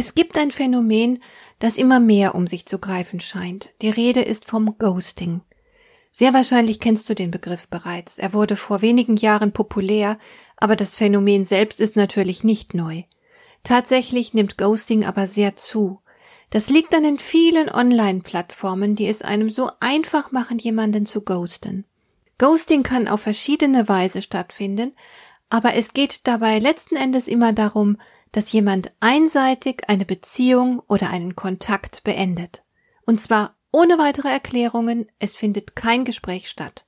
Es gibt ein Phänomen, das immer mehr um sich zu greifen scheint. Die Rede ist vom Ghosting. Sehr wahrscheinlich kennst du den Begriff bereits. Er wurde vor wenigen Jahren populär, aber das Phänomen selbst ist natürlich nicht neu. Tatsächlich nimmt Ghosting aber sehr zu. Das liegt an den vielen Online-Plattformen, die es einem so einfach machen, jemanden zu ghosten. Ghosting kann auf verschiedene Weise stattfinden, aber es geht dabei letzten Endes immer darum, dass jemand einseitig eine Beziehung oder einen Kontakt beendet. Und zwar ohne weitere Erklärungen, es findet kein Gespräch statt.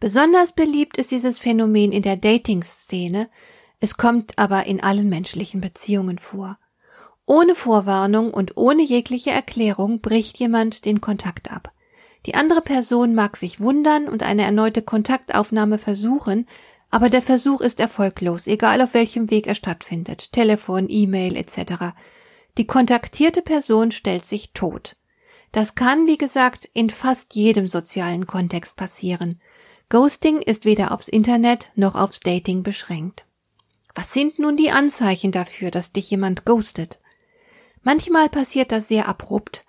Besonders beliebt ist dieses Phänomen in der Dating-Szene, es kommt aber in allen menschlichen Beziehungen vor. Ohne Vorwarnung und ohne jegliche Erklärung bricht jemand den Kontakt ab. Die andere Person mag sich wundern und eine erneute Kontaktaufnahme versuchen, aber der Versuch ist erfolglos, egal auf welchem Weg er stattfindet, Telefon, E-Mail etc. Die kontaktierte Person stellt sich tot. Das kann, wie gesagt, in fast jedem sozialen Kontext passieren. Ghosting ist weder aufs Internet noch aufs Dating beschränkt. Was sind nun die Anzeichen dafür, dass dich jemand ghostet? Manchmal passiert das sehr abrupt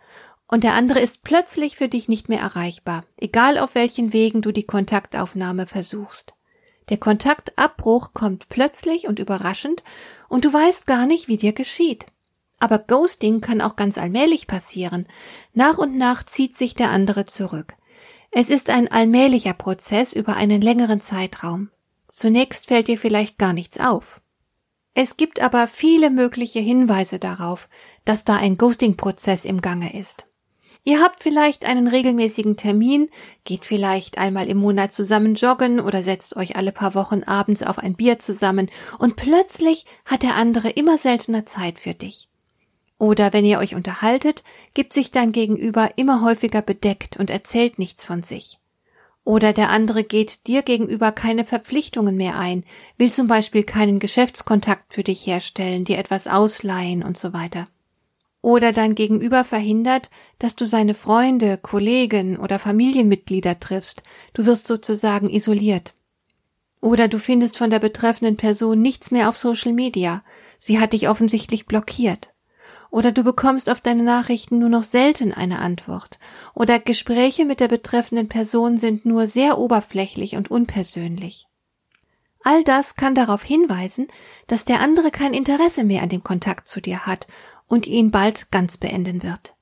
und der andere ist plötzlich für dich nicht mehr erreichbar, egal auf welchen Wegen du die Kontaktaufnahme versuchst. Der Kontaktabbruch kommt plötzlich und überraschend und du weißt gar nicht, wie dir geschieht. Aber Ghosting kann auch ganz allmählich passieren. Nach und nach zieht sich der andere zurück. Es ist ein allmählicher Prozess über einen längeren Zeitraum. Zunächst fällt dir vielleicht gar nichts auf. Es gibt aber viele mögliche Hinweise darauf, dass da ein Ghosting-Prozess im Gange ist. Ihr habt vielleicht einen regelmäßigen Termin, geht vielleicht einmal im Monat zusammen joggen oder setzt euch alle paar Wochen abends auf ein Bier zusammen und plötzlich hat der andere immer seltener Zeit für dich. Oder wenn ihr euch unterhaltet, gibt sich dein Gegenüber immer häufiger bedeckt und erzählt nichts von sich. Oder der andere geht dir gegenüber keine Verpflichtungen mehr ein, will zum Beispiel keinen Geschäftskontakt für dich herstellen, dir etwas ausleihen und so weiter. Oder dein Gegenüber verhindert, dass du seine Freunde, Kollegen oder Familienmitglieder triffst. Du wirst sozusagen isoliert. Oder du findest von der betreffenden Person nichts mehr auf Social Media. Sie hat dich offensichtlich blockiert. Oder du bekommst auf deine Nachrichten nur noch selten eine Antwort. Oder Gespräche mit der betreffenden Person sind nur sehr oberflächlich und unpersönlich. All das kann darauf hinweisen, dass der andere kein Interesse mehr an dem Kontakt zu dir hat und ihn bald ganz beenden wird.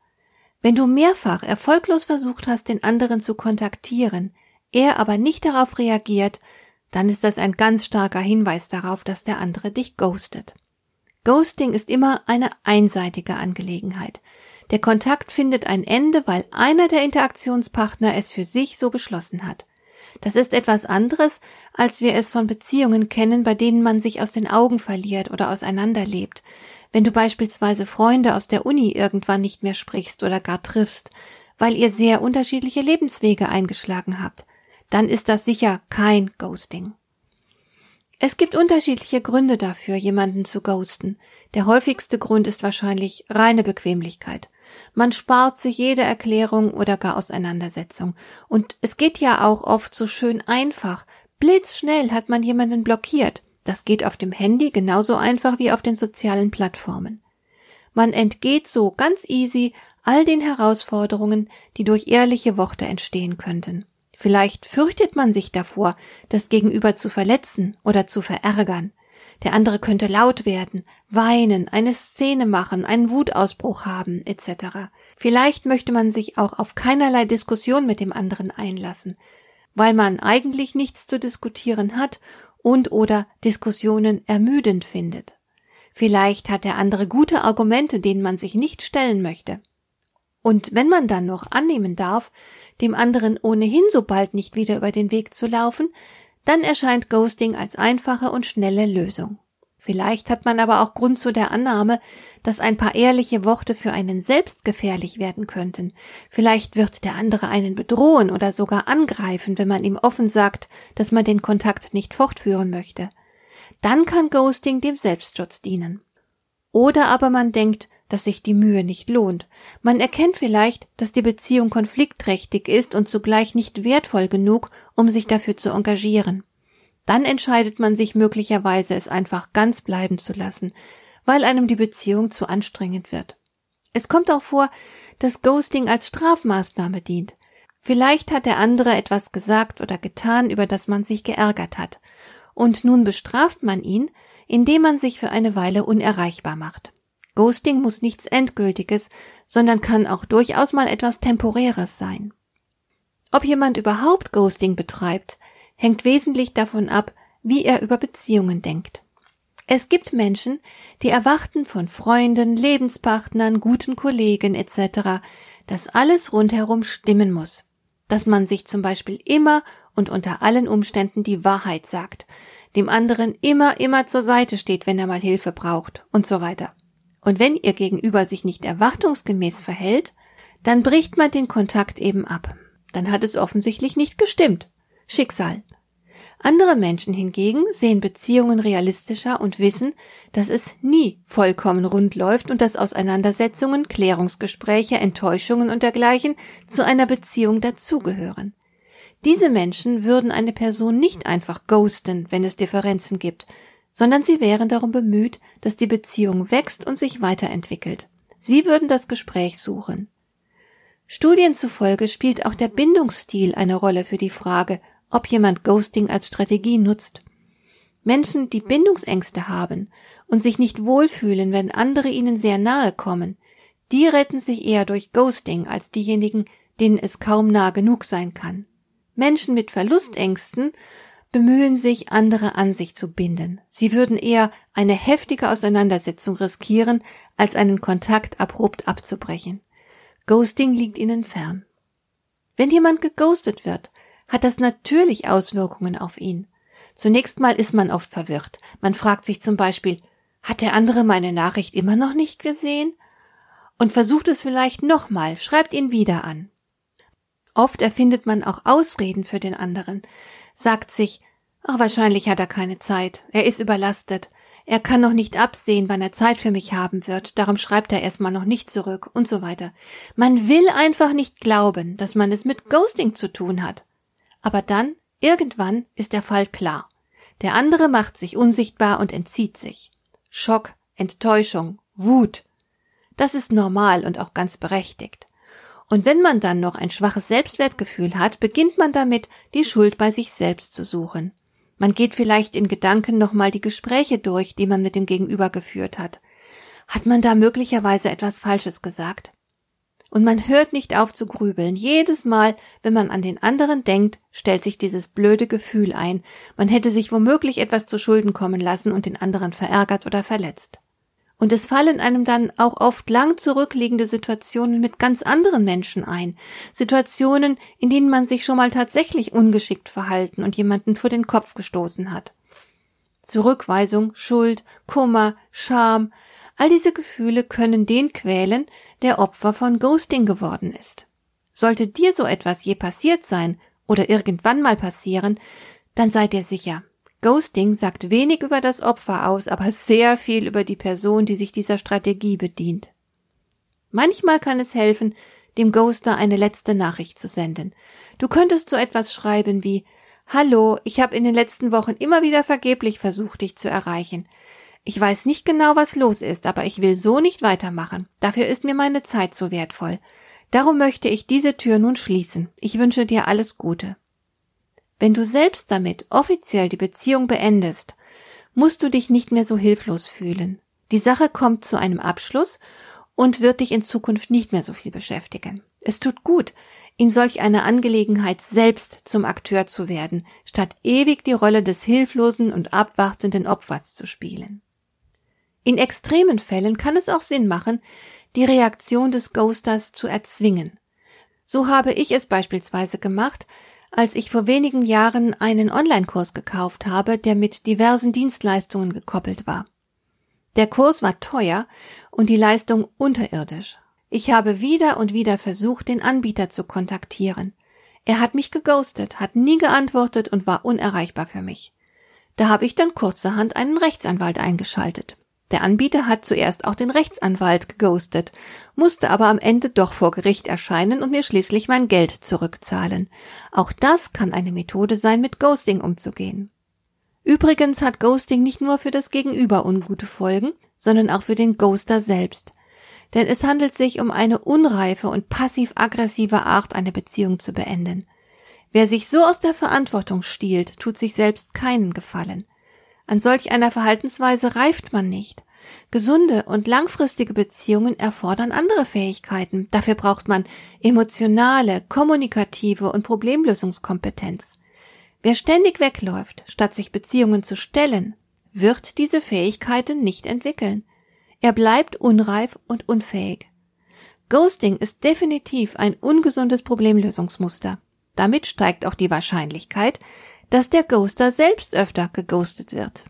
Wenn du mehrfach erfolglos versucht hast, den anderen zu kontaktieren, er aber nicht darauf reagiert, dann ist das ein ganz starker Hinweis darauf, dass der andere dich ghostet. Ghosting ist immer eine einseitige Angelegenheit. Der Kontakt findet ein Ende, weil einer der Interaktionspartner es für sich so beschlossen hat. Das ist etwas anderes, als wir es von Beziehungen kennen, bei denen man sich aus den Augen verliert oder auseinanderlebt. Wenn du beispielsweise Freunde aus der Uni irgendwann nicht mehr sprichst oder gar triffst, weil ihr sehr unterschiedliche Lebenswege eingeschlagen habt, dann ist das sicher kein Ghosting. Es gibt unterschiedliche Gründe dafür, jemanden zu ghosten. Der häufigste Grund ist wahrscheinlich reine Bequemlichkeit. Man spart sich jede Erklärung oder gar Auseinandersetzung. Und es geht ja auch oft so schön einfach. Blitzschnell hat man jemanden blockiert. Das geht auf dem Handy genauso einfach wie auf den sozialen Plattformen. Man entgeht so ganz easy all den Herausforderungen, die durch ehrliche Worte entstehen könnten. Vielleicht fürchtet man sich davor, das Gegenüber zu verletzen oder zu verärgern. Der andere könnte laut werden, weinen, eine Szene machen, einen Wutausbruch haben, etc. Vielleicht möchte man sich auch auf keinerlei Diskussion mit dem anderen einlassen, weil man eigentlich nichts zu diskutieren hat und oder Diskussionen ermüdend findet. Vielleicht hat der andere gute Argumente, denen man sich nicht stellen möchte. Und wenn man dann noch annehmen darf, dem anderen ohnehin so bald nicht wieder über den Weg zu laufen, dann erscheint Ghosting als einfache und schnelle Lösung. Vielleicht hat man aber auch Grund zu der Annahme, dass ein paar ehrliche Worte für einen selbst gefährlich werden könnten. Vielleicht wird der andere einen bedrohen oder sogar angreifen, wenn man ihm offen sagt, dass man den Kontakt nicht fortführen möchte. Dann kann Ghosting dem Selbstschutz dienen. Oder aber man denkt, dass sich die Mühe nicht lohnt. Man erkennt vielleicht, dass die Beziehung konfliktträchtig ist und zugleich nicht wertvoll genug, um sich dafür zu engagieren. Dann entscheidet man sich möglicherweise, es einfach ganz bleiben zu lassen, weil einem die Beziehung zu anstrengend wird. Es kommt auch vor, dass Ghosting als Strafmaßnahme dient. Vielleicht hat der andere etwas gesagt oder getan, über das man sich geärgert hat. Und nun bestraft man ihn, indem man sich für eine Weile unerreichbar macht. Ghosting muss nichts Endgültiges, sondern kann auch durchaus mal etwas Temporäres sein. Ob jemand überhaupt Ghosting betreibt, hängt wesentlich davon ab, wie er über Beziehungen denkt. Es gibt Menschen, die erwarten von Freunden, Lebenspartnern, guten Kollegen etc., dass alles rundherum stimmen muss, dass man sich zum Beispiel immer und unter allen Umständen die Wahrheit sagt, dem anderen immer, immer zur Seite steht, wenn er mal Hilfe braucht und so weiter. Und wenn ihr Gegenüber sich nicht erwartungsgemäß verhält, dann bricht man den Kontakt eben ab. Dann hat es offensichtlich nicht gestimmt. Schicksal. Andere Menschen hingegen sehen Beziehungen realistischer und wissen, dass es nie vollkommen rund läuft und dass Auseinandersetzungen, Klärungsgespräche, Enttäuschungen und dergleichen zu einer Beziehung dazugehören. Diese Menschen würden eine Person nicht einfach ghosten, wenn es Differenzen gibt, sondern sie wären darum bemüht, dass die Beziehung wächst und sich weiterentwickelt. Sie würden das Gespräch suchen. Studien zufolge spielt auch der Bindungsstil eine Rolle für die Frage, ob jemand Ghosting als Strategie nutzt. Menschen, die Bindungsängste haben und sich nicht wohlfühlen, wenn andere ihnen sehr nahe kommen, die retten sich eher durch Ghosting als diejenigen, denen es kaum nah genug sein kann. Menschen mit Verlustängsten bemühen sich, andere an sich zu binden. Sie würden eher eine heftige Auseinandersetzung riskieren, als einen Kontakt abrupt abzubrechen. Ghosting liegt ihnen fern. Wenn jemand geghostet wird, hat das natürlich Auswirkungen auf ihn. Zunächst mal ist man oft verwirrt. Man fragt sich zum Beispiel, hat der andere meine Nachricht immer noch nicht gesehen? Und versucht es vielleicht nochmal, schreibt ihn wieder an. Oft erfindet man auch Ausreden für den anderen sagt sich, ach, wahrscheinlich hat er keine Zeit, er ist überlastet, er kann noch nicht absehen, wann er Zeit für mich haben wird, darum schreibt er erstmal noch nicht zurück und so weiter. Man will einfach nicht glauben, dass man es mit Ghosting zu tun hat. Aber dann, irgendwann, ist der Fall klar. Der andere macht sich unsichtbar und entzieht sich. Schock, Enttäuschung, Wut. Das ist normal und auch ganz berechtigt. Und wenn man dann noch ein schwaches Selbstwertgefühl hat, beginnt man damit, die Schuld bei sich selbst zu suchen. Man geht vielleicht in Gedanken nochmal die Gespräche durch, die man mit dem Gegenüber geführt hat. Hat man da möglicherweise etwas Falsches gesagt? Und man hört nicht auf zu grübeln. Jedes Mal, wenn man an den anderen denkt, stellt sich dieses blöde Gefühl ein. Man hätte sich womöglich etwas zu Schulden kommen lassen und den anderen verärgert oder verletzt. Und es fallen einem dann auch oft lang zurückliegende Situationen mit ganz anderen Menschen ein. Situationen, in denen man sich schon mal tatsächlich ungeschickt verhalten und jemanden vor den Kopf gestoßen hat. Zurückweisung, Schuld, Kummer, Scham, all diese Gefühle können den quälen, der Opfer von Ghosting geworden ist. Sollte dir so etwas je passiert sein oder irgendwann mal passieren, dann seid dir sicher, Ghosting sagt wenig über das Opfer aus, aber sehr viel über die Person, die sich dieser Strategie bedient. Manchmal kann es helfen, dem Ghoster eine letzte Nachricht zu senden. Du könntest so etwas schreiben wie Hallo, ich habe in den letzten Wochen immer wieder vergeblich versucht, dich zu erreichen. Ich weiß nicht genau, was los ist, aber ich will so nicht weitermachen. Dafür ist mir meine Zeit so wertvoll. Darum möchte ich diese Tür nun schließen. Ich wünsche dir alles Gute. Wenn du selbst damit offiziell die Beziehung beendest, musst du dich nicht mehr so hilflos fühlen. Die Sache kommt zu einem Abschluss und wird dich in Zukunft nicht mehr so viel beschäftigen. Es tut gut, in solch einer Angelegenheit selbst zum Akteur zu werden, statt ewig die Rolle des hilflosen und abwartenden Opfers zu spielen. In extremen Fällen kann es auch Sinn machen, die Reaktion des Ghosters zu erzwingen. So habe ich es beispielsweise gemacht, als ich vor wenigen Jahren einen Online-Kurs gekauft habe, der mit diversen Dienstleistungen gekoppelt war. Der Kurs war teuer und die Leistung unterirdisch. Ich habe wieder und wieder versucht, den Anbieter zu kontaktieren. Er hat mich geghostet, hat nie geantwortet und war unerreichbar für mich. Da habe ich dann kurzerhand einen Rechtsanwalt eingeschaltet. Der Anbieter hat zuerst auch den Rechtsanwalt geghostet, musste aber am Ende doch vor Gericht erscheinen und mir schließlich mein Geld zurückzahlen. Auch das kann eine Methode sein, mit Ghosting umzugehen. Übrigens hat Ghosting nicht nur für das Gegenüber ungute Folgen, sondern auch für den Ghoster selbst. Denn es handelt sich um eine unreife und passiv-aggressive Art, eine Beziehung zu beenden. Wer sich so aus der Verantwortung stiehlt, tut sich selbst keinen Gefallen. An solch einer Verhaltensweise reift man nicht. Gesunde und langfristige Beziehungen erfordern andere Fähigkeiten. Dafür braucht man emotionale, kommunikative und Problemlösungskompetenz. Wer ständig wegläuft, statt sich Beziehungen zu stellen, wird diese Fähigkeiten nicht entwickeln. Er bleibt unreif und unfähig. Ghosting ist definitiv ein ungesundes Problemlösungsmuster. Damit steigt auch die Wahrscheinlichkeit, dass der Ghoster selbst öfter geghostet wird.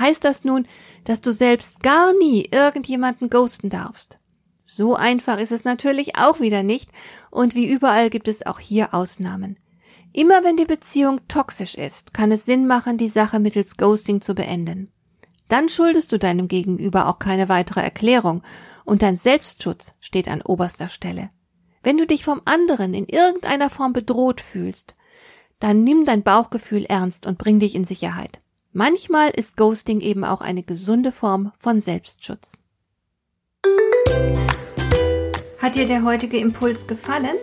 Heißt das nun, dass du selbst gar nie irgendjemanden ghosten darfst? So einfach ist es natürlich auch wieder nicht, und wie überall gibt es auch hier Ausnahmen. Immer wenn die Beziehung toxisch ist, kann es Sinn machen, die Sache mittels Ghosting zu beenden. Dann schuldest du deinem Gegenüber auch keine weitere Erklärung, und dein Selbstschutz steht an oberster Stelle. Wenn du dich vom anderen in irgendeiner Form bedroht fühlst, dann nimm dein Bauchgefühl ernst und bring dich in Sicherheit. Manchmal ist Ghosting eben auch eine gesunde Form von Selbstschutz. Hat dir der heutige Impuls gefallen?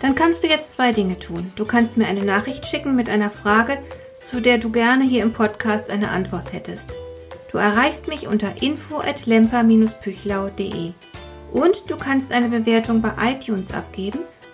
Dann kannst du jetzt zwei Dinge tun. Du kannst mir eine Nachricht schicken mit einer Frage, zu der du gerne hier im Podcast eine Antwort hättest. Du erreichst mich unter info at lemper-püchlau.de und du kannst eine Bewertung bei iTunes abgeben